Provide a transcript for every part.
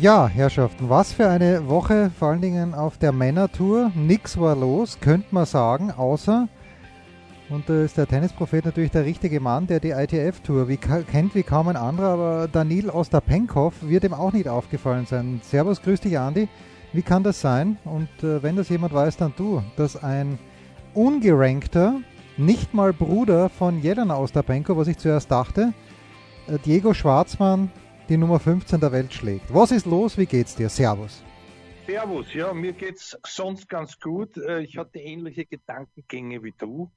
Ja, Herrschaften, was für eine Woche, vor allen Dingen auf der Männertour. Nix war los, könnte man sagen, außer, und da ist der Tennisprophet natürlich der richtige Mann, der die ITF-Tour wie, kennt wie kaum ein anderer, aber Danil Ostapenkov wird ihm auch nicht aufgefallen sein. Servus, grüß dich, Andi. Wie kann das sein? Und äh, wenn das jemand weiß, dann du, dass ein ungerankter, nicht mal Bruder von Jelena Ostapenko, was ich zuerst dachte, äh, Diego Schwarzmann die Nummer 15 der Welt schlägt. Was ist los? Wie geht's dir? Servus. Servus, ja, mir geht's sonst ganz gut. Äh, ich hatte ähnliche Gedankengänge wie du.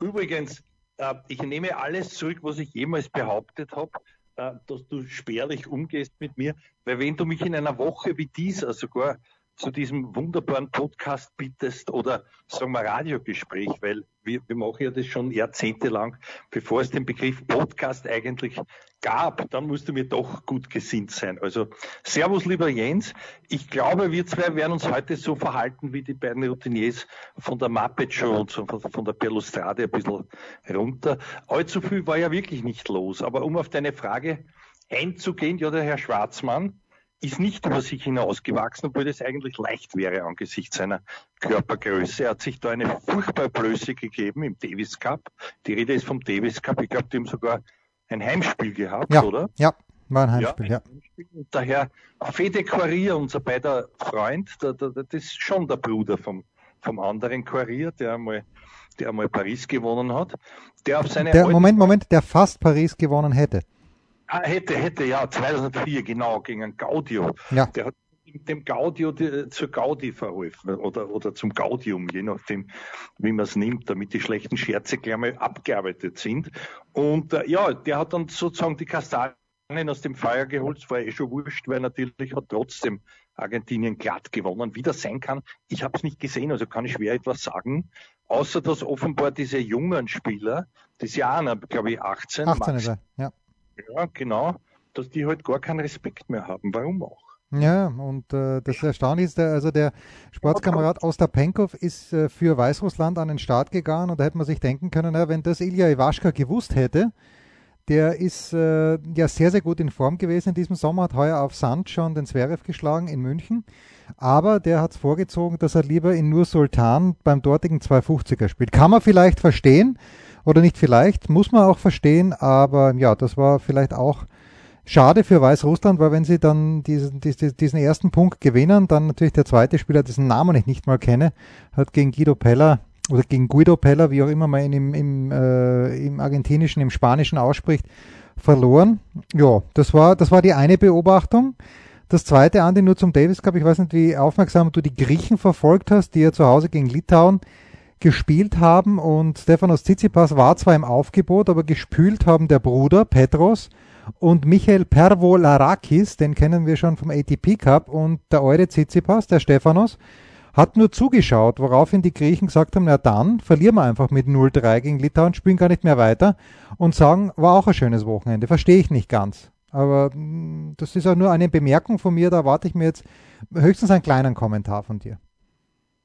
Übrigens, äh, ich nehme alles zurück, was ich jemals behauptet habe, äh, dass du spärlich umgehst mit mir, weil wenn du mich in einer Woche wie dieser sogar zu diesem wunderbaren Podcast bittest oder sagen wir Radiogespräch, weil wir, wir machen ja das schon jahrzehntelang, bevor es den Begriff Podcast eigentlich gab, dann musst du mir doch gut gesinnt sein. Also Servus, lieber Jens. Ich glaube, wir zwei werden uns heute so verhalten wie die beiden Routiniers von der Muppet Show und so von der Perlustrade ein bisschen runter. Allzu viel war ja wirklich nicht los. Aber um auf deine Frage einzugehen, ja, der Herr Schwarzmann, ist nicht über sich hinausgewachsen, obwohl das eigentlich leicht wäre angesichts seiner Körpergröße. Er hat sich da eine furchtbare Blöße gegeben im Davis Cup. Die Rede ist vom Davis Cup. Ich glaube, die haben sogar ein Heimspiel gehabt, ja, oder? Ja, war ein Heimspiel, ja. ja. Und daher Fede Quarrier, unser beider Freund, der, der, das ist schon der Bruder vom, vom anderen Quarrier, der einmal der einmal Paris gewonnen hat. Der auf seine der, Moment, Moment, der fast Paris gewonnen hätte. Ah, hätte, hätte, ja, 2004, genau, gegen Gaudio. Ja. Der hat dem Gaudio die, zur Gaudi verholfen oder, oder zum Gaudium, je nachdem, wie man es nimmt, damit die schlechten Scherze gleich mal abgearbeitet sind. Und äh, ja, der hat dann sozusagen die Kastanien aus dem Feuer geholt. Es war eh schon wurscht, weil natürlich hat trotzdem Argentinien glatt gewonnen. Wie das sein kann, ich habe es nicht gesehen, also kann ich schwer etwas sagen. Außer dass offenbar diese jungen Spieler, das Jahr, glaube ich, 18, 18 Max, ja. Ja, genau, dass die halt gar keinen Respekt mehr haben. Warum auch? Ja, und äh, das Erstaunliche ist, also der Sportskamerad Ostapenkov ist äh, für Weißrussland an den Start gegangen und da hätte man sich denken können, ja, wenn das Ilya Iwaschka gewusst hätte, der ist äh, ja sehr, sehr gut in Form gewesen in diesem Sommer, hat heuer auf Sand schon den Zverev geschlagen in München, aber der hat es vorgezogen, dass er lieber in Nur Sultan beim dortigen 250er spielt. Kann man vielleicht verstehen, oder nicht vielleicht, muss man auch verstehen, aber ja, das war vielleicht auch schade für Weißrussland, weil wenn sie dann diesen, diesen, diesen ersten Punkt gewinnen, dann natürlich der zweite Spieler, dessen Namen ich nicht mal kenne, hat gegen Guido Pella oder gegen Guido Pella, wie auch immer man ihn im, im, äh, im argentinischen, im spanischen ausspricht, verloren. Ja, das war, das war die eine Beobachtung. Das zweite, Andi, nur zum Davis Cup. Ich weiß nicht, wie aufmerksam du die Griechen verfolgt hast, die ja zu Hause gegen Litauen gespielt haben und Stefanos Tsitsipas war zwar im Aufgebot, aber gespült haben der Bruder Petros und Michael Pervolarakis, den kennen wir schon vom ATP Cup und der Eure Tsitsipas, der Stefanos, hat nur zugeschaut, woraufhin die Griechen gesagt haben, na dann verlieren wir einfach mit 0-3 gegen Litauen, spielen gar nicht mehr weiter und sagen, war auch ein schönes Wochenende. Verstehe ich nicht ganz. Aber mm, das ist auch nur eine Bemerkung von mir, da erwarte ich mir jetzt höchstens einen kleinen Kommentar von dir.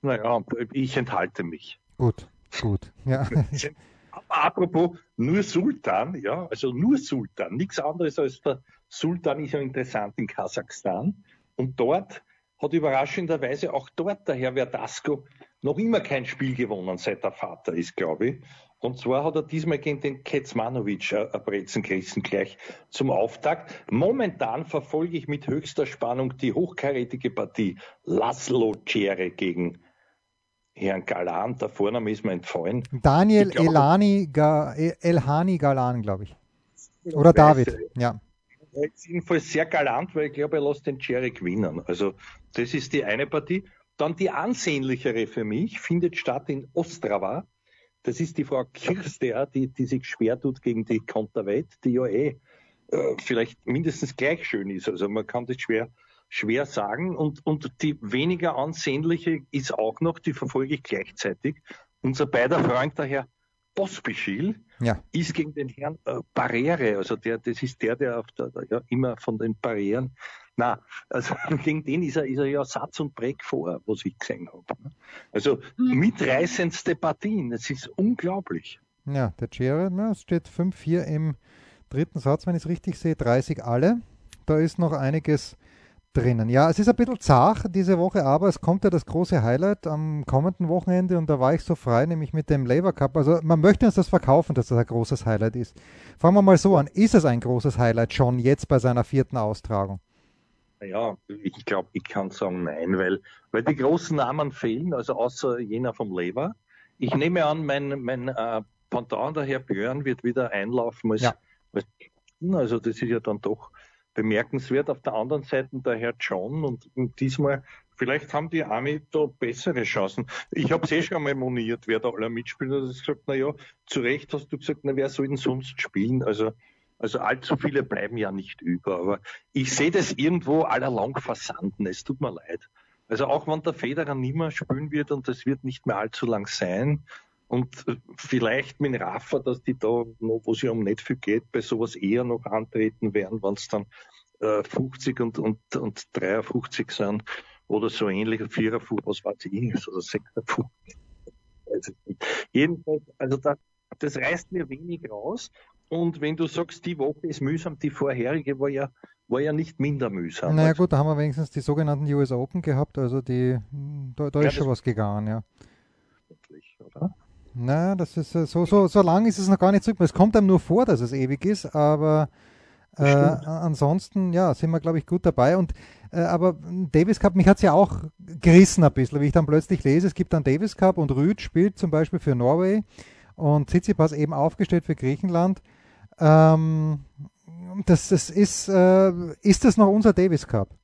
Naja, ich enthalte mich. Gut, gut. Ja. Aber apropos nur Sultan, ja, also nur Sultan, nichts anderes als der Sultan ist ja interessant in Kasachstan. Und dort hat überraschenderweise auch dort der Herr Verdasco noch immer kein Spiel gewonnen, seit der Vater ist, glaube ich. Und zwar hat er diesmal gegen den Kecmanovic ein Brezen gerissen gleich zum Auftakt. Momentan verfolge ich mit höchster Spannung die hochkarätige Partie Laszlo Cere gegen Herrn Galan, der Vorname ist mir entfallen. Daniel glaube, Elani, Ga, Elhani Galan, glaube ich. Oder David, weiß, ja. Er ist jedenfalls sehr galant, weil ich glaube, er lässt den Jerry gewinnen. Also das ist die eine Partie. Dann die ansehnlichere für mich findet statt in Ostrava. Das ist die Frau Kirster, die, die sich schwer tut gegen die Konterweit, die ja eh äh, vielleicht mindestens gleich schön ist. Also man kann das schwer schwer sagen. Und, und die weniger ansehnliche ist auch noch, die verfolge ich gleichzeitig. Unser beider Freund, der Herr Pospischil, ja. ist gegen den Herrn äh, Barriere, also der, das ist der, der, auf der, der ja immer von den Barrieren, na, also gegen den ist er, ist er ja Satz und Breck vor, was ich gesehen habe. Ne? Also mitreißendste Partien, das ist unglaublich. Ja, der Jared, ne, es steht 5-4 im dritten Satz, wenn ich es richtig sehe, 30 alle. Da ist noch einiges drinnen. Ja, es ist ein bisschen zart diese Woche, aber es kommt ja das große Highlight am kommenden Wochenende und da war ich so frei, nämlich mit dem Labour Cup. Also man möchte uns das verkaufen, dass das ein großes Highlight ist. Fangen wir mal so an. Ist es ein großes Highlight schon jetzt bei seiner vierten Austragung? Ja, ich glaube, ich kann sagen nein, weil, weil die großen Namen fehlen, also außer jener vom Labour. Ich nehme an, mein, mein äh, Pendant, der Herr Björn, wird wieder einlaufen als, ja. als also das ist ja dann doch bemerkenswert. Auf der anderen Seite der Herr John und diesmal, vielleicht haben die Army da bessere Chancen. Ich habe es eh schon einmal moniert, wer da aller mitspielt. Da hat gesagt, na ja, zu Recht hast du gesagt, na wer soll denn sonst spielen? Also, also allzu viele bleiben ja nicht über. Aber ich sehe das irgendwo allerlang versanden. Es tut mir leid. Also auch wenn der Federer nimmer spielen wird und das wird nicht mehr allzu lang sein, und vielleicht mit Rafa, dass die da, noch, wo es ja um nicht viel geht, bei sowas eher noch antreten werden, wenn es dann äh, 50 und, und, und 53 sind oder so ähnlich, 54, was weiß ich, oder 56. Also, jedenfalls, also da, das reißt mir wenig raus. Und wenn du sagst, die Woche ist mühsam, die vorherige war ja, war ja nicht minder mühsam. Naja gut, da haben wir wenigstens die sogenannten US Open gehabt, also die, da, da ja, ist schon was gegangen, ja. Oder? Na, das ist äh, so, so, so lang ist es noch gar nicht zurück. Es kommt einem nur vor, dass es ewig ist, aber äh, ansonsten, ja, sind wir, glaube ich, gut dabei. Und äh, aber Davis Cup, mich hat es ja auch gerissen ein bisschen, wie ich dann plötzlich lese, es gibt dann Davis Cup und Rüd spielt zum Beispiel für Norway und Tsitsipas eben aufgestellt für Griechenland. Ähm, das, das ist, äh, ist das noch unser Davis Cup?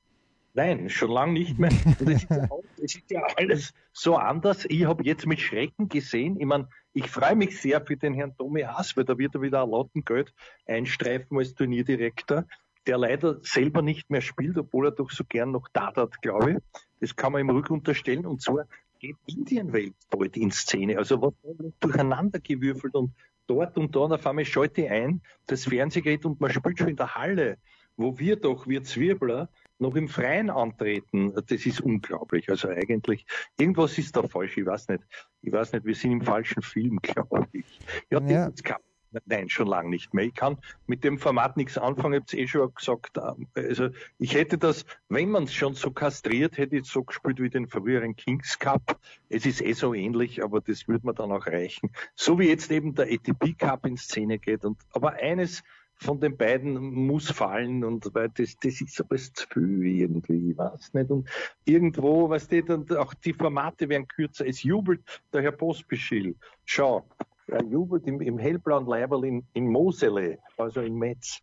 Nein, schon lange nicht mehr. Es ist, ja, ist ja alles so anders. Ich habe jetzt mit Schrecken gesehen, ich meine, ich freue mich sehr für den Herrn Tommy Haas, weil da wird er wieder ein Lottengeld einstreifen als Turnierdirektor, der leider selber nicht mehr spielt, obwohl er doch so gern noch da hat, glaube ich. Das kann man ihm rück unterstellen. Und zwar geht Indienwelt bald in Szene. Also was durcheinander gewürfelt und dort und da und auf einmal schalte ich ein, das Fernsehgerät und man spielt schon in der Halle, wo wir doch, wir Zwirbler, noch im Freien antreten, das ist unglaublich. Also eigentlich, irgendwas ist da falsch, ich weiß nicht. Ich weiß nicht, wir sind im falschen Film, glaube ich. Ja, ja. Kann, nein, schon lange nicht mehr. Ich kann mit dem Format nichts anfangen, ich habe es eh schon gesagt. Ähm, also ich hätte das, wenn man es schon so kastriert, hätte ich so gespielt wie den früheren Kings Cup. Es ist eh so ähnlich, aber das würde mir dann auch reichen. So wie jetzt eben der ATP Cup in Szene geht. Und, aber eines, von den beiden muss fallen und weil das, das ist aber zu viel irgendwie, ich weiß nicht. Und irgendwo, was weißt du, dann auch die Formate werden kürzer. Es jubelt der Herr Pospischil. Schau, er jubelt im, im hellblauen Leibel in, in Mosele, also in Metz.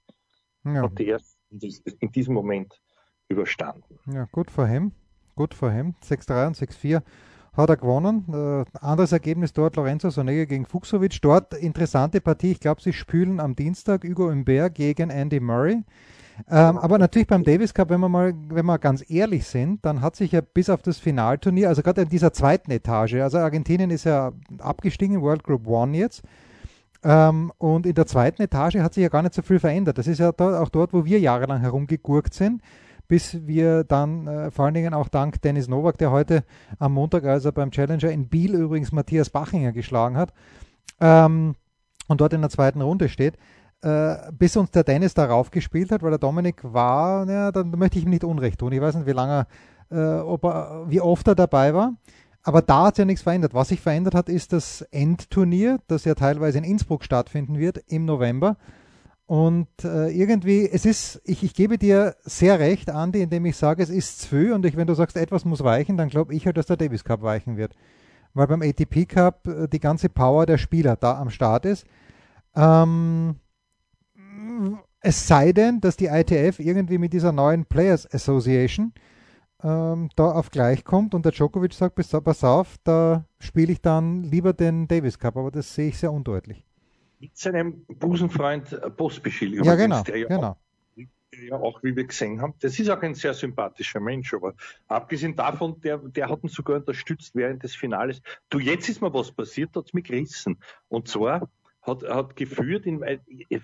Ja. Hat er in diesem Moment überstanden. Ja, gut vor ihm. Gut vor ihm. 6-3 und 6-4 hat er gewonnen. Äh, anderes Ergebnis dort Lorenzo Sonega gegen Fuchsovic. Dort interessante Partie. Ich glaube, sie spülen am Dienstag Hugo Imbert gegen Andy Murray. Ähm, aber natürlich beim Davis Cup, wenn wir mal, wenn wir ganz ehrlich sind, dann hat sich ja bis auf das Finalturnier, also gerade in dieser zweiten Etage, also Argentinien ist ja abgestiegen, World Group One jetzt. Ähm, und in der zweiten Etage hat sich ja gar nicht so viel verändert. Das ist ja dort, auch dort, wo wir jahrelang herumgegurkt sind bis wir dann äh, vor allen Dingen auch dank Dennis Nowak, der heute am Montag, also beim Challenger in Biel übrigens Matthias Bachinger geschlagen hat ähm, und dort in der zweiten Runde steht, äh, bis uns der Dennis darauf gespielt hat, weil der Dominik war, ja, dann möchte ich ihm nicht Unrecht tun. Ich weiß nicht, wie lange, äh, er, wie oft er dabei war. Aber da hat sich ja nichts verändert. Was sich verändert hat, ist das Endturnier, das ja teilweise in Innsbruck stattfinden wird im November. Und äh, irgendwie, es ist, ich, ich gebe dir sehr recht, Andi, indem ich sage, es ist zu viel und ich, wenn du sagst, etwas muss weichen, dann glaube ich halt, dass der Davis Cup weichen wird. Weil beim ATP Cup äh, die ganze Power der Spieler da am Start ist. Ähm, es sei denn, dass die ITF irgendwie mit dieser neuen Players Association ähm, da auf gleich kommt und der Djokovic sagt, pass auf, da spiele ich dann lieber den Davis Cup, aber das sehe ich sehr undeutlich mit seinem Busenfreund Postbeschil ja, genau, der ja genau. Ja, auch wie wir gesehen haben. Das ist auch ein sehr sympathischer Mensch, aber abgesehen davon, der, der hat ihn sogar unterstützt während des Finales. Du, jetzt ist mir was passiert, hat es mich gerissen. Und zwar hat, hat geführt, in,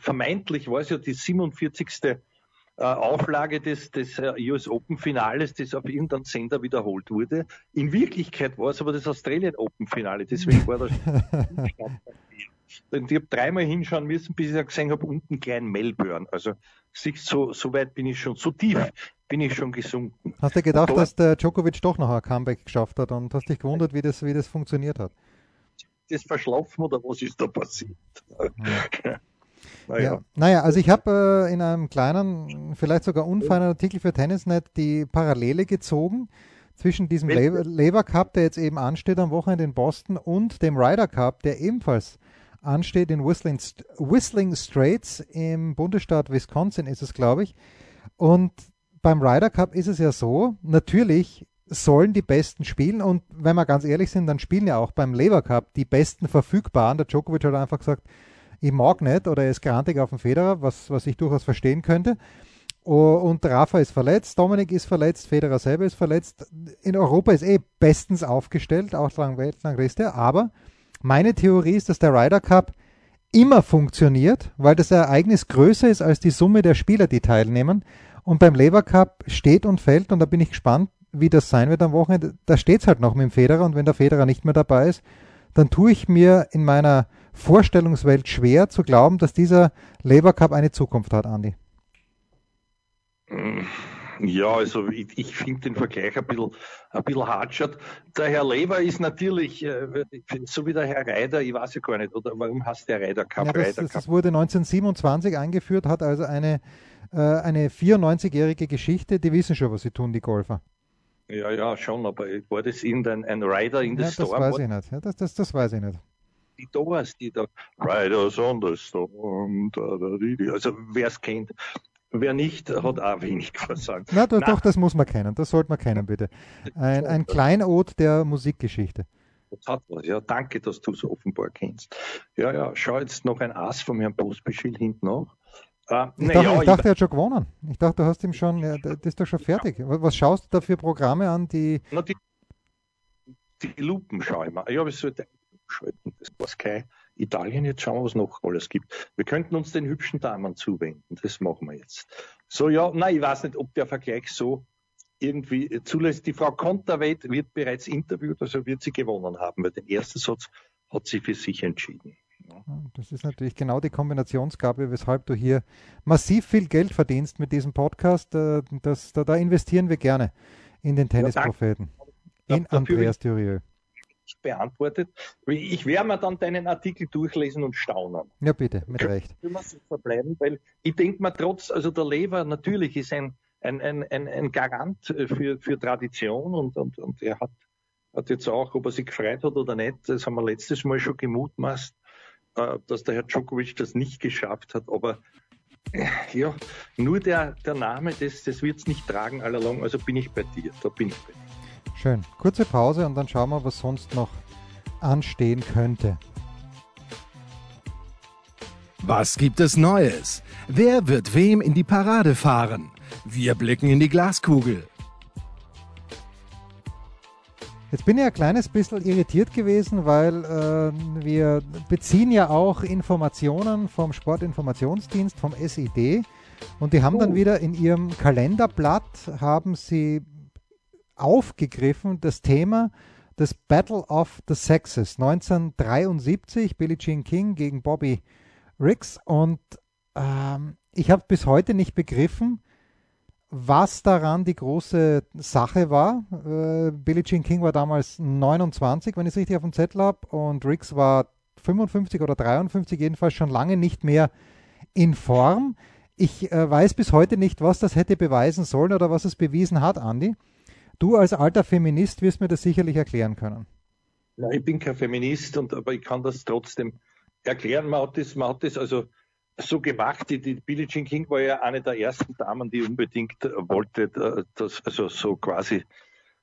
vermeintlich war es ja die 47. Äh, Auflage des, des äh, US Open Finales, das auf irgendeinem Sender wiederholt wurde. In Wirklichkeit war es aber das Australian Open Finale, deswegen war das ich habe dreimal hinschauen müssen, bis ich gesehen habe, unten klein Melbourne. Also so, so weit bin ich schon, so tief bin ich schon gesunken. Hast du gedacht, dort, dass der Djokovic doch noch ein Comeback geschafft hat und hast dich gewundert, wie das, wie das funktioniert hat? Das verschlafen oder was ist da passiert? Ja. Naja. Ja, naja, also ich habe äh, in einem kleinen, vielleicht sogar unfeinen Artikel für Tennisnet die Parallele gezogen zwischen diesem Labour Cup, der jetzt eben ansteht am Wochenende in Boston, und dem Ryder Cup, der ebenfalls ansteht in Whistling, Whistling Straits im Bundesstaat Wisconsin ist es, glaube ich. Und beim Ryder Cup ist es ja so, natürlich sollen die Besten spielen und wenn wir ganz ehrlich sind, dann spielen ja auch beim Labour Cup die Besten verfügbaren. Der Djokovic hat einfach gesagt, ich mag nicht oder er ist grantig auf dem Federer, was, was ich durchaus verstehen könnte. Und Rafa ist verletzt, Dominik ist verletzt, Federer selber ist verletzt. In Europa ist eh bestens aufgestellt, auch lang Weltrangliste, aber meine Theorie ist, dass der Ryder Cup immer funktioniert, weil das Ereignis größer ist als die Summe der Spieler, die teilnehmen. Und beim Lever Cup steht und fällt, und da bin ich gespannt, wie das sein wird am Wochenende. Da steht es halt noch mit dem Federer, und wenn der Federer nicht mehr dabei ist, dann tue ich mir in meiner Vorstellungswelt schwer zu glauben, dass dieser Lever Cup eine Zukunft hat, Andi. Ja, also ich, ich finde den Vergleich ein bisschen, ein bisschen hartschert. Der Herr Lever ist natürlich, äh, so wie der Herr Reider, ich weiß ja gar nicht, oder warum hast der Reider Cup? Ja, das, Reider Cup? das wurde 1927 eingeführt, hat also eine, äh, eine 94-jährige Geschichte. Die wissen schon, was sie tun, die Golfer. Ja, ja, schon, aber war das irgendein ein Rider in the ja, Storm? Das weiß ich nicht. Ja, das, das, das weiß ich nicht. Die Doors, die da Riders on the Storm, da, da, die, die. also wer es kennt, Wer nicht, hat auch wenig versagt. Na, doch, doch, das muss man kennen. Das sollte man kennen, bitte. Ein, ein Kleinod der Musikgeschichte. Das hat was, ja. Danke, dass du es offenbar kennst. Ja, ja, schau jetzt noch ein Ass vom Herrn Postbeschil hinten nach. Äh, ich, dachte, ja, ich dachte, er hat schon gewonnen. Ich dachte, du hast ihm schon, das ist doch schon fertig. Was schaust du da für Programme an, die. Na, die, die Lupen schaue ich mal. Ja, aber es sollte schalten. Das war Sky. Italien, jetzt schauen wir, was noch alles gibt. Wir könnten uns den hübschen Damen zuwenden. Das machen wir jetzt. So, ja, nein, ich weiß nicht, ob der Vergleich so irgendwie zulässt. Die Frau Konterweit wird bereits interviewt, also wird sie gewonnen haben, weil den ersten Satz hat sie für sich entschieden. Das ist natürlich genau die Kombinationsgabe, weshalb du hier massiv viel Geld verdienst mit diesem Podcast. Äh, das, da, da investieren wir gerne in den Tennispropheten. Ja, in Andreas nicht beantwortet. Ich werde mir dann deinen Artikel durchlesen und staunen. Ja, bitte, mit Recht. Wir so verbleiben, weil ich denke mal trotz, also der Lever natürlich ist ein, ein, ein, ein, ein Garant für, für Tradition und, und, und er hat, hat jetzt auch, ob er sich gefreut hat oder nicht, das haben wir letztes Mal schon gemutmaßt, äh, dass der Herr Djokovic das nicht geschafft hat, aber äh, ja, nur der, der Name, das, das wird es nicht tragen allalong, also bin ich bei dir, da bin ich bei dir. Schön. Kurze Pause und dann schauen wir, was sonst noch anstehen könnte. Was gibt es Neues? Wer wird wem in die Parade fahren? Wir blicken in die Glaskugel. Jetzt bin ich ein kleines bisschen irritiert gewesen, weil äh, wir beziehen ja auch Informationen vom Sportinformationsdienst, vom SID. Und die haben oh. dann wieder in ihrem Kalenderblatt, haben sie aufgegriffen, das Thema des Battle of the Sexes 1973, Billie Jean King gegen Bobby Riggs. Und ähm, ich habe bis heute nicht begriffen, was daran die große Sache war. Äh, Billie Jean King war damals 29, wenn ich es richtig auf dem Zettel habe, und Riggs war 55 oder 53, jedenfalls schon lange nicht mehr in Form. Ich äh, weiß bis heute nicht, was das hätte beweisen sollen oder was es bewiesen hat, Andy. Du als alter Feminist wirst mir das sicherlich erklären können. Ja, ich bin kein Feminist, und, aber ich kann das trotzdem erklären. Man hat das, man hat das also so gemacht. Die, die Billie Jean King war ja eine der ersten Damen, die unbedingt wollte, dass, also so quasi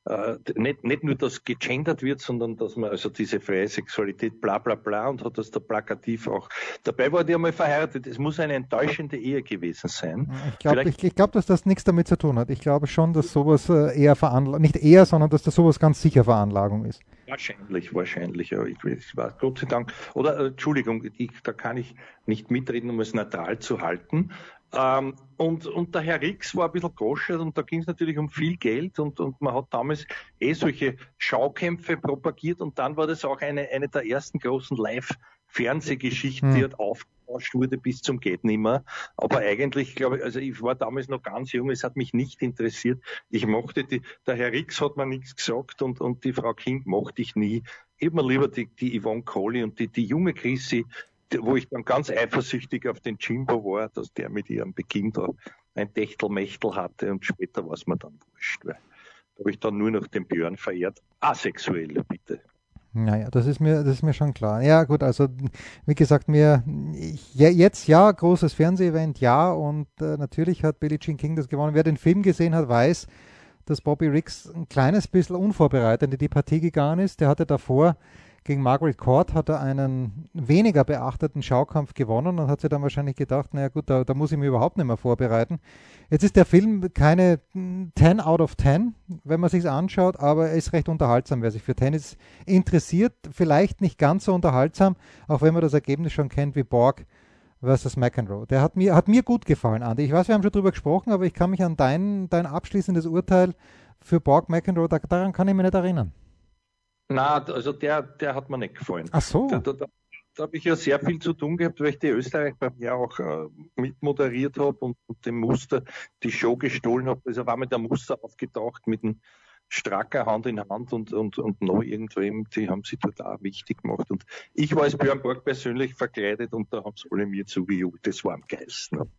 äh, nicht, nicht nur, dass gegendert wird, sondern dass man also diese freie Sexualität bla bla bla und hat das da plakativ auch. Dabei war die einmal verheiratet. Es muss eine enttäuschende Ehe gewesen sein. Ich glaube, glaub, dass das nichts damit zu tun hat. Ich glaube schon, dass sowas äh, eher veranlagt, nicht eher, sondern dass das sowas ganz sicher Veranlagung ist. Wahrscheinlich, wahrscheinlich, ja, ich, ich weiß, Gott sei Dank. Oder, äh, Entschuldigung, ich, da kann ich nicht mitreden, um es neutral zu halten. Ähm, und, und der Herr Rix war ein bisschen goschert und da ging es natürlich um viel Geld und, und man hat damals eh solche Schaukämpfe propagiert und dann war das auch eine, eine der ersten großen Live-Fernsehgeschichten, hm. die halt aufgebauscht wurde bis zum geht nimmer. Aber eigentlich, glaube ich, also ich war damals noch ganz jung, es hat mich nicht interessiert. Ich mochte die, der Herr Rix hat mir nichts gesagt und, und die Frau Kind mochte ich nie. Ich habe mir lieber die, die Yvonne Coley und die, die junge Chrissy wo ich dann ganz eifersüchtig auf den Jimbo war, dass der mit ihrem Beginn da ein Techtelmechtel hatte und später war es mir dann wurscht. Weil da habe ich dann nur noch den Björn verehrt. Asexuell, bitte. Naja, das ist mir, das ist mir schon klar. Ja, gut, also wie gesagt, mir jetzt ja, großes Fernsehevent, ja, und äh, natürlich hat Billie Jean King das gewonnen. Wer den Film gesehen hat, weiß, dass Bobby Riggs ein kleines bisschen unvorbereitet in die Partie gegangen ist. Der hatte davor gegen Margaret Court hat er einen weniger beachteten Schaukampf gewonnen und hat sich dann wahrscheinlich gedacht, naja gut, da, da muss ich mich überhaupt nicht mehr vorbereiten. Jetzt ist der Film keine 10 out of 10, wenn man sich anschaut, aber er ist recht unterhaltsam, wer sich für Tennis interessiert. Vielleicht nicht ganz so unterhaltsam, auch wenn man das Ergebnis schon kennt wie Borg versus McEnroe. Der hat mir, hat mir gut gefallen, Andi. Ich weiß, wir haben schon drüber gesprochen, aber ich kann mich an dein, dein abschließendes Urteil für Borg McEnroe, da, daran kann ich mich nicht erinnern. Na, also der, der hat mir nicht gefallen. Ach so. Da, da, da, da habe ich ja sehr viel zu tun gehabt, weil ich die Österreich beim Jahr auch äh, mitmoderiert habe und, und, dem Muster die Show gestohlen habe. Also war mir der Muster aufgetaucht mit einem stracker Hand in Hand und, und, und noch irgendwem, die haben sich dort auch wichtig gemacht. Und ich war als Björn Borg persönlich verkleidet und da haben sie alle mir zugejubelt. Das war am geilsten.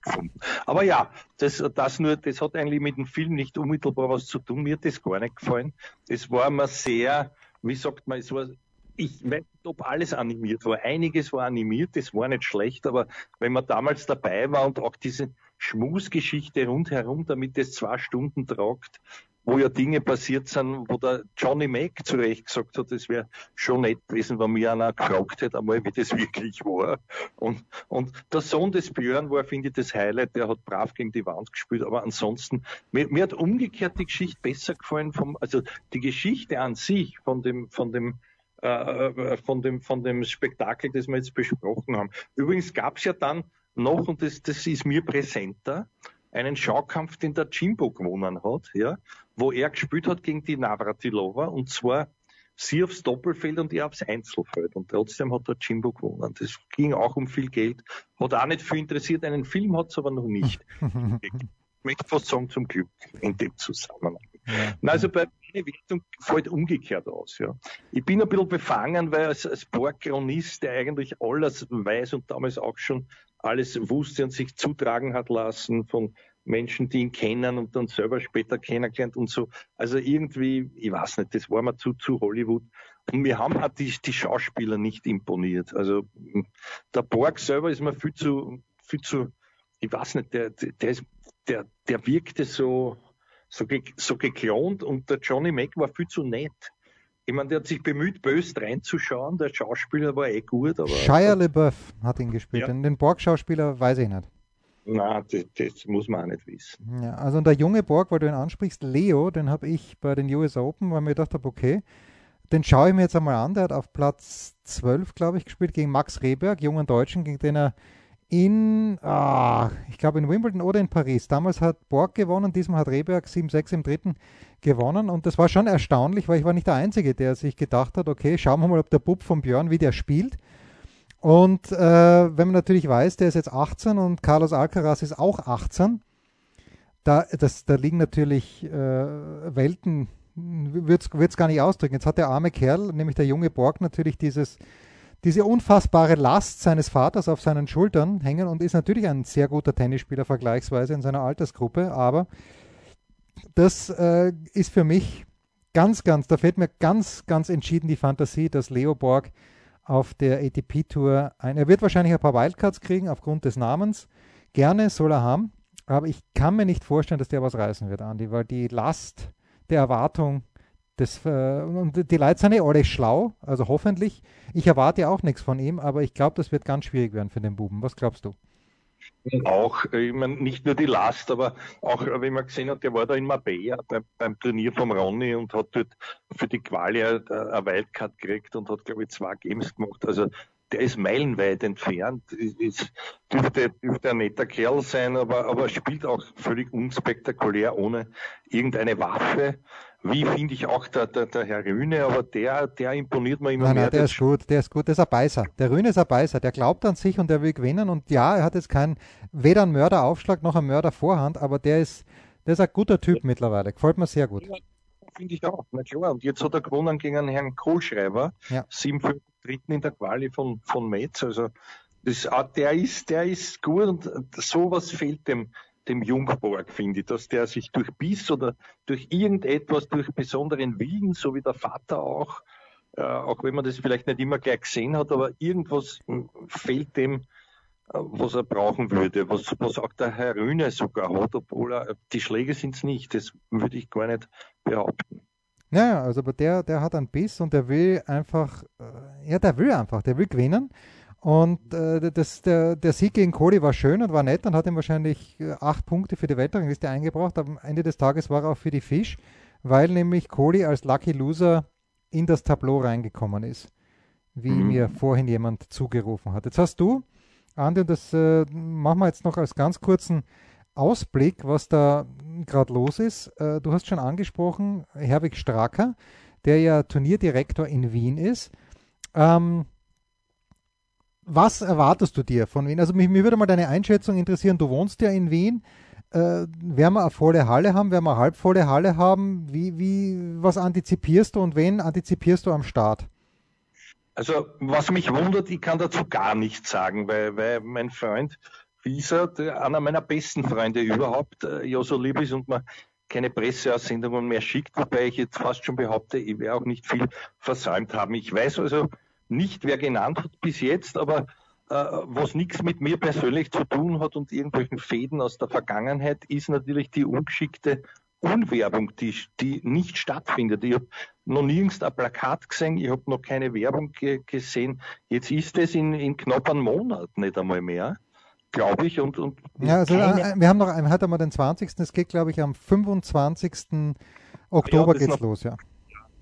Aber ja, das, das nur, das hat eigentlich mit dem Film nicht unmittelbar was zu tun. Mir hat das gar nicht gefallen. Es war mir sehr, wie sagt man, es war, ich weiß nicht, ob alles animiert war. Einiges war animiert, das war nicht schlecht, aber wenn man damals dabei war und auch diese Schmusgeschichte rundherum, damit es zwei Stunden tragt, wo ja Dinge passiert sind, wo der Johnny Mac zu Recht gesagt hat, es wäre schon nett gewesen, wenn mir einer gefragt hätte, einmal, wie das wirklich war. Und, und der Sohn des Björn war, finde ich, das Highlight, der hat brav gegen die Wand gespielt, aber ansonsten, mir, mir hat umgekehrt die Geschichte besser gefallen, vom, also die Geschichte an sich von dem, von dem, äh, äh von dem, von dem Spektakel, das wir jetzt besprochen haben. Übrigens gab es ja dann noch, und das, das ist mir präsenter, einen Schaukampf, den der Jimbo gewonnen hat, ja, wo er gespielt hat gegen die Navratilova und zwar sie aufs Doppelfeld und er aufs Einzelfeld. Und trotzdem hat der Jimbo gewonnen. Das ging auch um viel Geld. Hat auch nicht viel interessiert. Einen Film hat es aber noch nicht. ich möchte fast sagen, zum Glück in dem Zusammenhang. Ja. also bei meiner Wertung fällt umgekehrt aus. Ja. Ich bin ein bisschen befangen, weil als, als Borg-Chronist, der eigentlich alles weiß und damals auch schon alles wusste und sich zutragen hat lassen von Menschen, die ihn kennen und dann selber später kennengelernt und so. Also irgendwie, ich weiß nicht, das war mir zu, zu Hollywood. Und mir haben auch die, die Schauspieler nicht imponiert. Also der Borg selber ist mir viel zu, viel zu, ich weiß nicht, der, der, ist, der, der wirkte so, so, ge, so geklont und der Johnny Mac war viel zu nett. Ich meine, der hat sich bemüht, böse reinzuschauen. Der Schauspieler war eh gut. Aber Shia LeBeouf hat ihn gespielt. Ja. Den Borg-Schauspieler weiß ich nicht. Na, das, das, muss man auch nicht wissen. Ja, also der junge Borg, weil du ihn ansprichst, Leo, den habe ich bei den US Open, weil mir gedacht habe, okay, den schaue ich mir jetzt einmal an. Der hat auf Platz 12, glaube ich, gespielt gegen Max Rehberg, jungen Deutschen, gegen den er in, ah, ich glaube in Wimbledon oder in Paris. Damals hat Borg gewonnen, diesmal hat Rehberg 7-6 im dritten gewonnen. Und das war schon erstaunlich, weil ich war nicht der Einzige, der sich gedacht hat, okay, schauen wir mal, ob der Bub von Björn, wie der spielt. Und äh, wenn man natürlich weiß, der ist jetzt 18 und Carlos Alcaraz ist auch 18, da, das, da liegen natürlich äh, Welten, würde es gar nicht ausdrücken. Jetzt hat der arme Kerl, nämlich der junge Borg, natürlich dieses, diese unfassbare Last seines Vaters auf seinen Schultern hängen und ist natürlich ein sehr guter Tennisspieler vergleichsweise in seiner Altersgruppe, aber das äh, ist für mich ganz, ganz, da fehlt mir ganz, ganz entschieden die Fantasie, dass Leo Borg auf der ATP-Tour ein. Er wird wahrscheinlich ein paar Wildcards kriegen aufgrund des Namens. Gerne soll er haben. Aber ich kann mir nicht vorstellen, dass der was reißen wird, Andi, weil die Last der Erwartung, Das, äh, und die Leute sind ja alle schlau, also hoffentlich. Ich erwarte auch nichts von ihm, aber ich glaube, das wird ganz schwierig werden für den Buben. Was glaubst du? Auch, ich meine, nicht nur die Last, aber auch, wie man gesehen hat, der war da in Marbella beim, beim Turnier vom Ronny und hat dort für die Quali eine Wildcard gekriegt und hat, glaube ich, zwei Games gemacht. Also der ist meilenweit entfernt, ist, ist, dürfte, dürfte ein netter Kerl sein, aber, aber spielt auch völlig unspektakulär ohne irgendeine Waffe. Wie finde ich auch der, der, der Herr Rühne, aber der, der imponiert mir immer nein, mehr. Nein, der ist gut, der ist gut, der ist ein Beißer. Der Rühne ist ein Beißer, der glaubt an sich und der will gewinnen und ja, er hat jetzt keinen, weder einen Mörderaufschlag noch einen Mördervorhand, aber der ist, der ist ein guter Typ mittlerweile, gefällt mir sehr gut. Finde ich auch, na klar. Und jetzt hat er gewonnen gegen einen Herrn Kohlschreiber, ja. 7-5 dritten in der Quali von, von Metz, also das, ah, der ist, der ist gut und sowas fehlt dem, dem Jungborg, finde ich, dass der sich durch Biss oder durch irgendetwas, durch besonderen Willen, so wie der Vater auch, äh, auch wenn man das vielleicht nicht immer gleich gesehen hat, aber irgendwas fehlt dem, äh, was er brauchen würde, was, was auch der Herr Rühne sogar hat, obwohl er, die Schläge sind es nicht, das würde ich gar nicht behaupten. Ja, also aber der, der hat einen Biss und der will einfach, äh, ja, der will einfach, der will gewinnen. Und äh, das, der, der Sieg gegen Cody war schön und war nett und hat ihm wahrscheinlich äh, acht Punkte für die Weltrangliste eingebracht. Am Ende des Tages war er auch für die Fisch, weil nämlich Cody als Lucky Loser in das Tableau reingekommen ist, wie mhm. mir vorhin jemand zugerufen hat. Jetzt hast du, Andi, und das äh, machen wir jetzt noch als ganz kurzen Ausblick, was da gerade los ist. Äh, du hast schon angesprochen, Herwig Straker, der ja Turnierdirektor in Wien ist. Ähm, was erwartest du dir von Wien? Also mich, mich, würde mal deine Einschätzung interessieren. Du wohnst ja in Wien. Äh, werden wir eine volle Halle haben? Werden wir eine halbvolle Halle haben? Wie, wie, was antizipierst du und wen antizipierst du am Start? Also was mich wundert, ich kann dazu gar nichts sagen, weil, weil mein Freund Wieser, einer meiner besten Freunde überhaupt, äh, ja so lieb ist und man keine Presseaussendungen mehr schickt, wobei ich jetzt fast schon behaupte, ich werde auch nicht viel versäumt haben. Ich weiß also, nicht wer genannt hat bis jetzt, aber äh, was nichts mit mir persönlich zu tun hat und irgendwelchen Fäden aus der Vergangenheit, ist natürlich die ungeschickte Unwerbung, die, die nicht stattfindet. Ich habe noch nirgends ein Plakat gesehen, ich habe noch keine Werbung ge gesehen. Jetzt ist es in, in knapp einem Monat nicht einmal mehr, glaube ich. Und, und ja, also keine... Äh, wir haben noch, heute haben wir den 20. Es geht, glaube ich, am 25. Oktober ja, geht's noch, los, ja.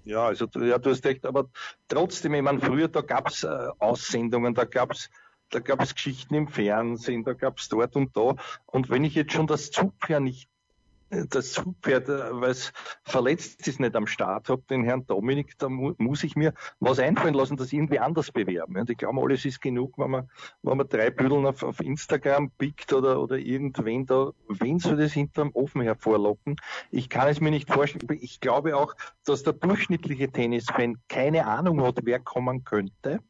Ja, also ja, du hast recht, aber trotzdem, ich meine, früher, da gab es äh, Aussendungen, da gab es da gab es Geschichten im Fernsehen, da gab es dort und da. Und wenn ich jetzt schon das Zugpferd nicht das Zugpferd, äh, es verletzt ist, nicht am Start habe, den Herrn Dominik, da mu muss ich mir was einfallen lassen, das irgendwie anders bewerben. Und ich glaube, alles ist genug, wenn man, wenn man drei Büdeln auf, auf Instagram pickt oder, oder irgendwen da, wen soll das hinterm Ofen hervorlocken? Ich kann es mir nicht vorstellen. Ich glaube auch, dass der durchschnittliche Tennisfan keine Ahnung hat, wer kommen könnte.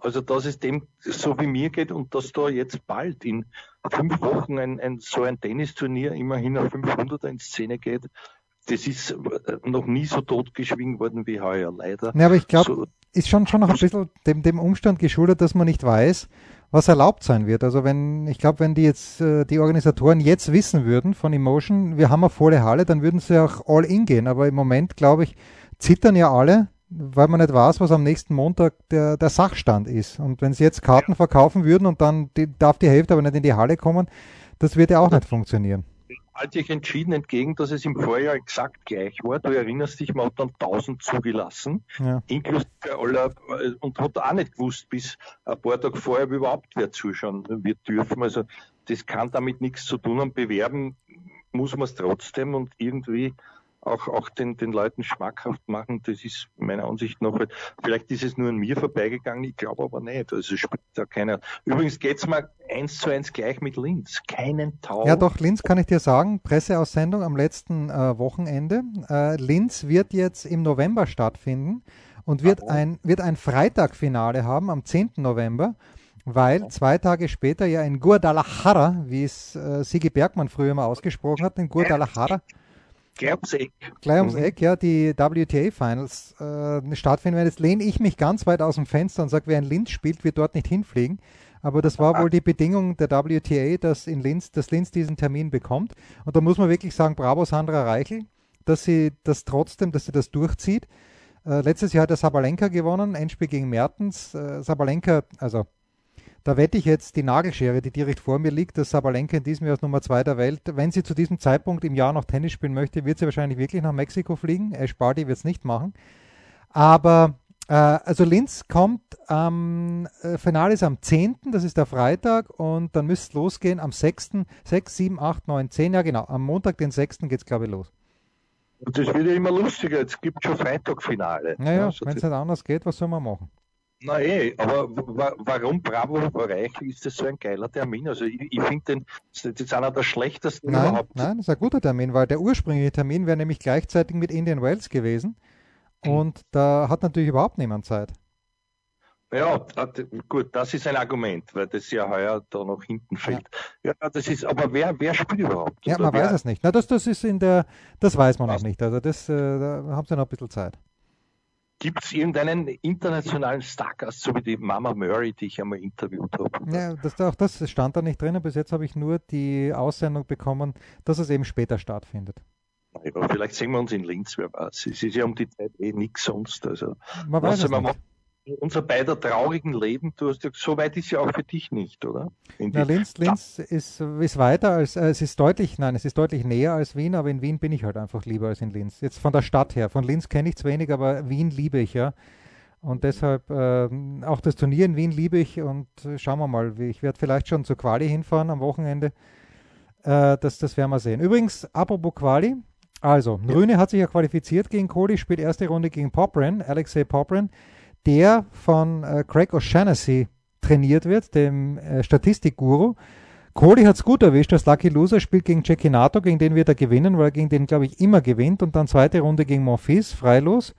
Also, dass es dem so wie mir geht und dass da jetzt bald in fünf Wochen ein, ein so ein Tennisturnier immerhin auf 500er in Szene geht, das ist äh, noch nie so totgeschwiegen worden wie heuer, leider. Ja, aber ich glaube, so, ist schon, schon noch ein bisschen dem, dem Umstand geschuldet, dass man nicht weiß, was erlaubt sein wird. Also wenn, ich glaube, wenn die jetzt, äh, die Organisatoren jetzt wissen würden von Emotion, wir haben eine volle Halle, dann würden sie auch all in gehen. Aber im Moment, glaube ich, zittern ja alle, weil man nicht weiß, was am nächsten Montag der, der Sachstand ist. Und wenn sie jetzt Karten verkaufen würden und dann die, darf die Hälfte aber nicht in die Halle kommen, das wird ja auch nicht funktionieren. Halte ich entschieden entgegen, dass es im Vorjahr exakt gleich war. Du erinnerst dich, man hat dann 1000 zugelassen, ja. inklusive aller, und hat auch nicht gewusst, bis ein paar Tage vorher, wie überhaupt wer zuschauen wird dürfen. Also, das kann damit nichts zu tun haben. Bewerben muss man es trotzdem und irgendwie auch, auch den, den Leuten schmackhaft machen. Das ist meiner Ansicht nach, halt, vielleicht ist es nur an mir vorbeigegangen, ich glaube aber nicht. Also spielt da keiner. Übrigens geht's mal eins zu eins gleich mit Linz. Keinen Tau. Ja, doch, Linz kann ich dir sagen, Presseaussendung am letzten äh, Wochenende. Äh, Linz wird jetzt im November stattfinden und wird oh. ein, wird ein Freitagfinale haben am 10. November weil zwei Tage später ja in Guadalajara, wie es äh, Sigi Bergmann früher mal ausgesprochen hat, in Guadalajara Gleich ums Eck. Gleich ums mhm. Eck, ja, die WTA-Finals äh, stattfinden Jetzt lehne ich mich ganz weit aus dem Fenster und sage, wer in Linz spielt, wird dort nicht hinfliegen. Aber das war wohl die Bedingung der WTA, dass in Linz, dass Linz diesen Termin bekommt. Und da muss man wirklich sagen, bravo Sandra Reichel, dass sie das trotzdem, dass sie das durchzieht. Äh, letztes Jahr hat der Sabalenka gewonnen, Endspiel gegen Mertens. Äh, Sabalenka, also da wette ich jetzt die Nagelschere, die direkt vor mir liegt, dass Sabalenka in diesem Jahr als Nummer 2 der Welt, wenn sie zu diesem Zeitpunkt im Jahr noch Tennis spielen möchte, wird sie wahrscheinlich wirklich nach Mexiko fliegen. Ash Barty wird es nicht machen. Aber äh, also Linz kommt am ähm, Finale ist am 10., das ist der Freitag, und dann müsste es losgehen am 6., 6, 7, 8, 9, 10, ja genau, am Montag, den 6. geht es glaube ich los. Und das wird ja immer lustiger, jetzt gibt es schon Freitagfinale. Naja, also wenn es nicht anders geht, was soll man machen? Na eh, aber warum Bravo Reich ist das so ein geiler Termin? Also ich, ich finde das ist einer der schlechtesten nein, überhaupt. Nein, das ist ein guter Termin, weil der ursprüngliche Termin wäre nämlich gleichzeitig mit Indian Wells gewesen. Und da hat natürlich überhaupt niemand Zeit. Ja, gut, das ist ein Argument, weil das ja heuer da noch hinten fällt. Ja, ja das ist, aber wer, wer spielt überhaupt? Ja, man wer? weiß es nicht. Na, das, das ist in der, das weiß man auch nicht. Also das, äh, da haben sie noch ein bisschen Zeit. Gibt es irgendeinen internationalen Stargast, so wie die Mama Murray, die ich einmal interviewt habe? Ja, das, auch das stand da nicht drin. Bis jetzt habe ich nur die Aussendung bekommen, dass es eben später stattfindet. Ja, vielleicht sehen wir uns in Linz, wer weiß. Es ist ja um die Zeit eh nichts sonst. Also, Man weiß es nicht. Unser beider traurigen Leben, du hast ja, so weit ist ja auch für dich nicht, oder? Na, Linz, Linz ist, ist weiter als, äh, es ist deutlich, nein, es ist deutlich näher als Wien, aber in Wien bin ich halt einfach lieber als in Linz. Jetzt von der Stadt her. Von Linz kenne ich es wenig, aber Wien liebe ich ja. Und deshalb äh, auch das Turnier in Wien liebe ich und äh, schauen wir mal. Ich werde vielleicht schon zur Quali hinfahren am Wochenende. Äh, das, das werden wir sehen. Übrigens, apropos Quali, also, Rühne hat sich ja qualifiziert gegen Cody, spielt erste Runde gegen Popren, Alexei Popren, der von äh, Craig O'Shaughnessy trainiert wird, dem äh, Statistikguru. Cody hat es gut erwischt als Lucky Loser, spielt gegen Jackie Nato, gegen den wird er gewinnen, weil er gegen den, glaube ich, immer gewinnt. Und dann zweite Runde gegen Monfils, freilos.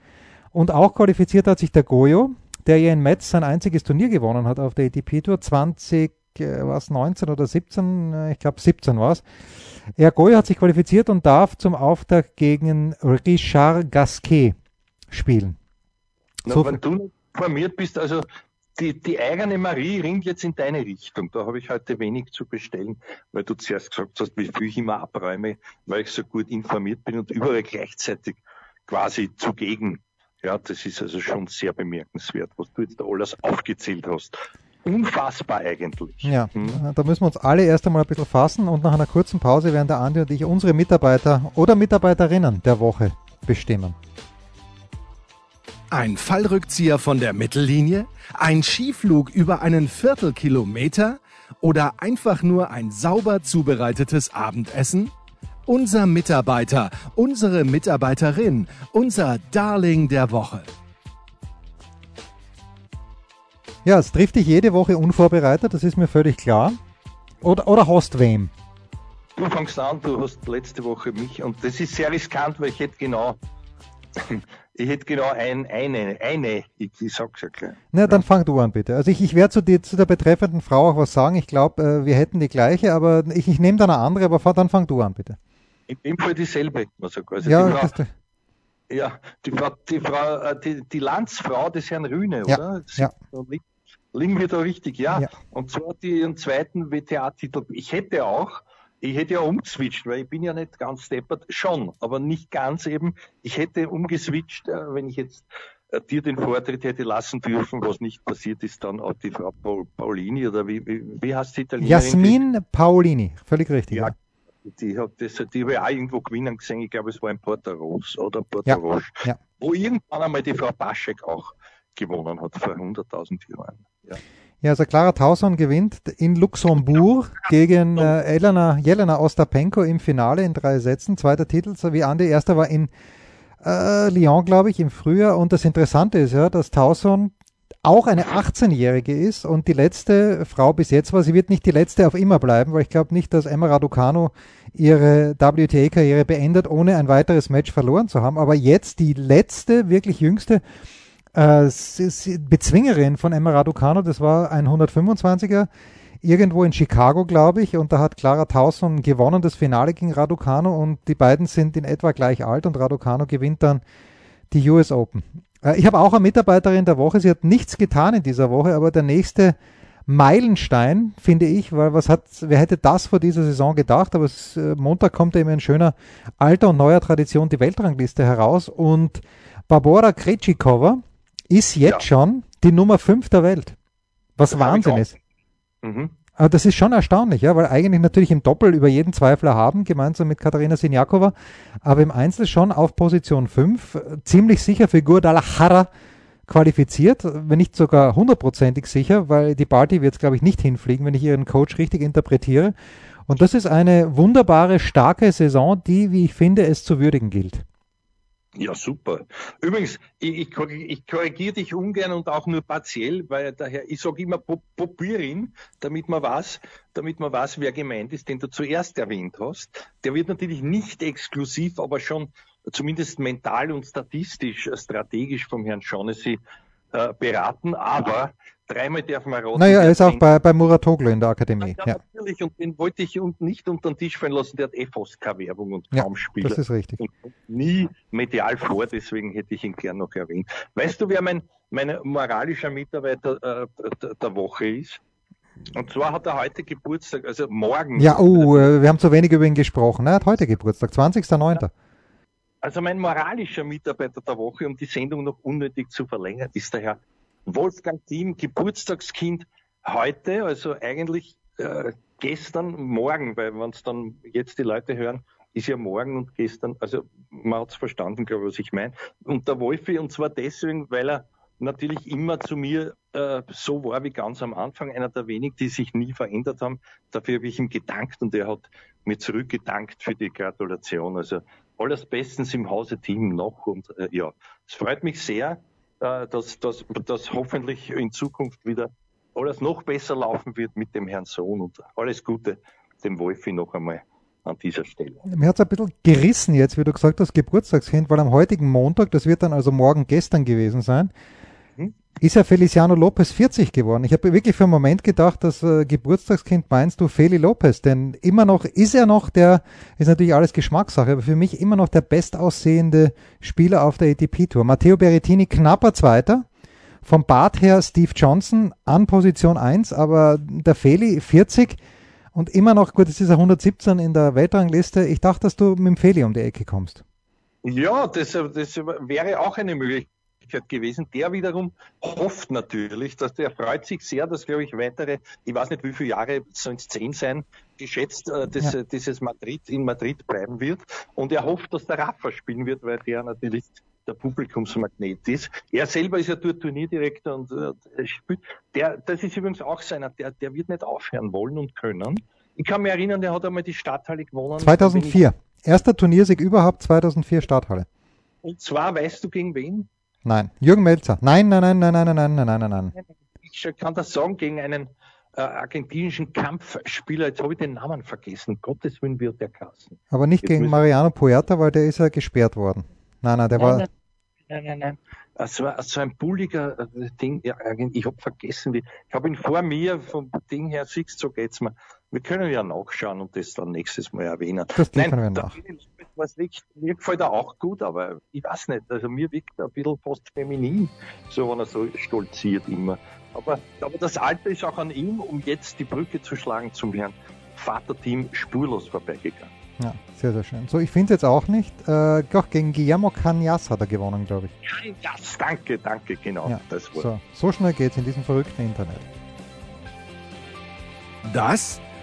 Und auch qualifiziert hat sich der Goyo, der ja in Metz sein einziges Turnier gewonnen hat auf der ATP Tour, 20, äh, was 19 oder 17, äh, ich glaube 17 war es. Ergoy hat sich qualifiziert und darf zum Auftakt gegen Richard Gasquet spielen. Na, so wenn du informiert bist, also die, die eigene Marie ringt jetzt in deine Richtung. Da habe ich heute wenig zu bestellen, weil du zuerst gesagt hast, wie viel ich immer abräume, weil ich so gut informiert bin und überall gleichzeitig quasi zugegen. Ja, das ist also schon sehr bemerkenswert, was du jetzt da alles aufgezählt hast unfassbar eigentlich. Ja, hm. da müssen wir uns alle erst einmal ein bisschen fassen und nach einer kurzen Pause werden der Andi und ich unsere Mitarbeiter oder Mitarbeiterinnen der Woche bestimmen. Ein Fallrückzieher von der Mittellinie? Ein Skiflug über einen Viertelkilometer? Oder einfach nur ein sauber zubereitetes Abendessen? Unser Mitarbeiter, unsere Mitarbeiterin, unser Darling der Woche. Ja, es trifft dich jede Woche unvorbereitet, das ist mir völlig klar. Oder, oder hast wem? Du fängst an, du hast letzte Woche mich und das ist sehr riskant, weil ich hätte genau, ich hätte genau ein, eine, eine, ich, ich sag's ja gleich. Na, dann fang du an bitte. Also ich, ich werde zu, zu der betreffenden Frau auch was sagen. Ich glaube, äh, wir hätten die gleiche, aber ich, ich nehme dann eine andere, aber dann fang du an bitte. In dem Fall dieselbe, was er quasi. Ja, die Frau, ja, die Frau, die, Frau, äh, die, die Landsfrau des Herrn Rühne, ja, oder? Ja. Liegen wir da richtig, ja. ja. Und zwar ihren zweiten WTA-Titel. Ich hätte auch, ich hätte ja umgeswitcht, weil ich bin ja nicht ganz deppert, schon, aber nicht ganz eben. Ich hätte umgeswitcht, äh, wenn ich jetzt äh, dir den Vortritt hätte lassen dürfen, was nicht passiert ist, dann auch die Frau Paulini oder wie, wie, wie heißt die Italienerin? Jasmin Paolini, völlig richtig. Ja, die hat das, die habe ich auch irgendwo gewinnen gesehen, ich glaube es war in Porto Rosso oder Porto ja, Roche, ja. wo irgendwann einmal die Frau Paschek auch gewonnen hat vor 100.000 Jahren. Ja. Ja, also Clara Tauson gewinnt in Luxemburg gegen äh, Elena, Jelena Ostapenko im Finale in drei Sätzen. Zweiter Titel, so wie Andi. Erster war in äh, Lyon, glaube ich, im Frühjahr. Und das Interessante ist ja, dass Tauson auch eine 18-Jährige ist und die letzte Frau bis jetzt war. Sie wird nicht die letzte auf immer bleiben, weil ich glaube nicht, dass Emma Raducanu ihre WTA-Karriere beendet, ohne ein weiteres Match verloren zu haben. Aber jetzt die letzte, wirklich jüngste äh, Bezwingerin von Emma Raducano, das war ein 125er, irgendwo in Chicago, glaube ich, und da hat Clara Tauson gewonnen, das Finale gegen Raducano und die beiden sind in etwa gleich alt und Raducano gewinnt dann die US Open. Äh, ich habe auch eine Mitarbeiterin der Woche, sie hat nichts getan in dieser Woche, aber der nächste Meilenstein, finde ich, weil was hat, wer hätte das vor dieser Saison gedacht? Aber es, äh, Montag kommt eben in schöner alter und neuer Tradition die Weltrangliste heraus und Barbora Krejcikova ist jetzt ja. schon die Nummer 5 der Welt. Was das Wahnsinn ist. Mhm. Aber das ist schon erstaunlich, ja, weil eigentlich natürlich im Doppel über jeden Zweifler haben, gemeinsam mit Katharina Sinjakova, aber im Einzel schon auf Position 5, ziemlich sicher für Gurdalachara qualifiziert, wenn nicht sogar hundertprozentig sicher, weil die Party wird, glaube ich, nicht hinfliegen, wenn ich ihren Coach richtig interpretiere. Und das ist eine wunderbare, starke Saison, die, wie ich finde, es zu würdigen gilt. Ja, super. Übrigens, ich, ich, korrigiere dich ungern und auch nur partiell, weil daher, ich sage immer Popierin, damit man weiß, damit man weiß, wer gemeint ist, den du zuerst erwähnt hast. Der wird natürlich nicht exklusiv, aber schon zumindest mental und statistisch, strategisch vom Herrn Shaughnessy äh, beraten. Aber dreimal darf man raten. Naja, er ist auch bei, bei Muratoglu in der Akademie. Ja, ja, natürlich, und den wollte ich nicht unter den Tisch fallen lassen, der hat eh fast keine Werbung und kaum ja, Spiele. Das ist richtig. Und nie medial vor, deswegen hätte ich ihn gern noch erwähnt. Weißt du, wer mein, mein moralischer Mitarbeiter äh, der Woche ist? Und zwar hat er heute Geburtstag, also morgen. Ja, oh, äh, wir haben zu wenig über ihn gesprochen. Er hat heute Geburtstag, 20.09. Also mein moralischer Mitarbeiter der Woche, um die Sendung noch unnötig zu verlängern, ist der Herr Wolfgang Thiem, Geburtstagskind heute, also eigentlich äh, gestern, morgen, weil wenn es dann jetzt die Leute hören, ist ja morgen und gestern, also man hat es verstanden, glaube ich, was ich meine. Und der Wolfi, und zwar deswegen, weil er natürlich immer zu mir äh, so war wie ganz am Anfang, einer der wenigen, die sich nie verändert haben. Dafür habe ich ihm gedankt und er hat mir zurückgedankt für die Gratulation. Also alles bestens im Hause Team noch und äh, ja, es freut mich sehr dass, dass, dass hoffentlich in Zukunft wieder alles noch besser laufen wird mit dem Herrn Sohn und alles Gute dem Wolfi noch einmal an dieser Stelle. Mir hat es ein bisschen gerissen jetzt, wie du gesagt hast, Geburtstagskind, weil am heutigen Montag, das wird dann also morgen gestern gewesen sein, ist ja Feliciano Lopez 40 geworden. Ich habe wirklich für einen Moment gedacht, dass äh, Geburtstagskind meinst du Feli Lopez, denn immer noch ist er noch der, ist natürlich alles Geschmackssache, aber für mich immer noch der bestaussehende Spieler auf der ATP-Tour. Matteo Berrettini knapper Zweiter, vom Bart her Steve Johnson an Position 1, aber der Feli 40 und immer noch, gut, es ist er 117 in der Weltrangliste. Ich dachte, dass du mit dem Feli um die Ecke kommst. Ja, das, das wäre auch eine Möglichkeit. Möglichkeit gewesen. Der wiederum hofft natürlich, dass der freut sich sehr, dass, glaube ich, weitere, ich weiß nicht, wie viele Jahre sollen es zehn sein, geschätzt, äh, dass ja. dieses Madrid in Madrid bleiben wird. Und er hofft, dass der Rafa spielen wird, weil der natürlich der Publikumsmagnet ist. Er selber ist ja dort Turnierdirektor und äh, spielt. Der, das ist übrigens auch seiner, der, der wird nicht aufhören wollen und können. Ich kann mich erinnern, der hat einmal die Stadthalle gewonnen. 2004. Erster Turniersieg überhaupt, 2004 Stadthalle. Und zwar weißt du gegen wen? Nein. Jürgen Melzer. Nein, nein, nein, nein, nein, nein, nein, nein, nein, nein. Ich kann das sagen gegen einen äh, argentinischen Kampfspieler. Jetzt habe ich den Namen vergessen. Gottes Willen wird der Kassen. Aber nicht Jetzt gegen Mariano Puerta, weil der ist ja gesperrt worden. Nein, nein, der nein, war. Nein, nein, nein. nein. Es war so ein bulliger äh, Ding. Ja, ich habe vergessen, wie. Ich habe ihn vor mir vom Ding her, siehst so geht's mir. Wir können ja nachschauen und das dann nächstes Mal erwähnen. Das Nein, wir nach. Was liegt, mir gefällt er auch gut, aber ich weiß nicht. Also mir wirkt er ein bisschen fast feminin, so wenn er so stolziert immer. Aber, aber das Alter ist auch an ihm, um jetzt die Brücke zu schlagen zum Herrn Vaterteam spurlos vorbeigegangen. Ja, sehr, sehr schön. So, ich finde es jetzt auch nicht. Äh, doch, gegen Guillermo Cañas hat er gewonnen, glaube ich. Cañas, danke, danke, genau. Ja, das Wort. So, so schnell geht es in diesem verrückten Internet. Das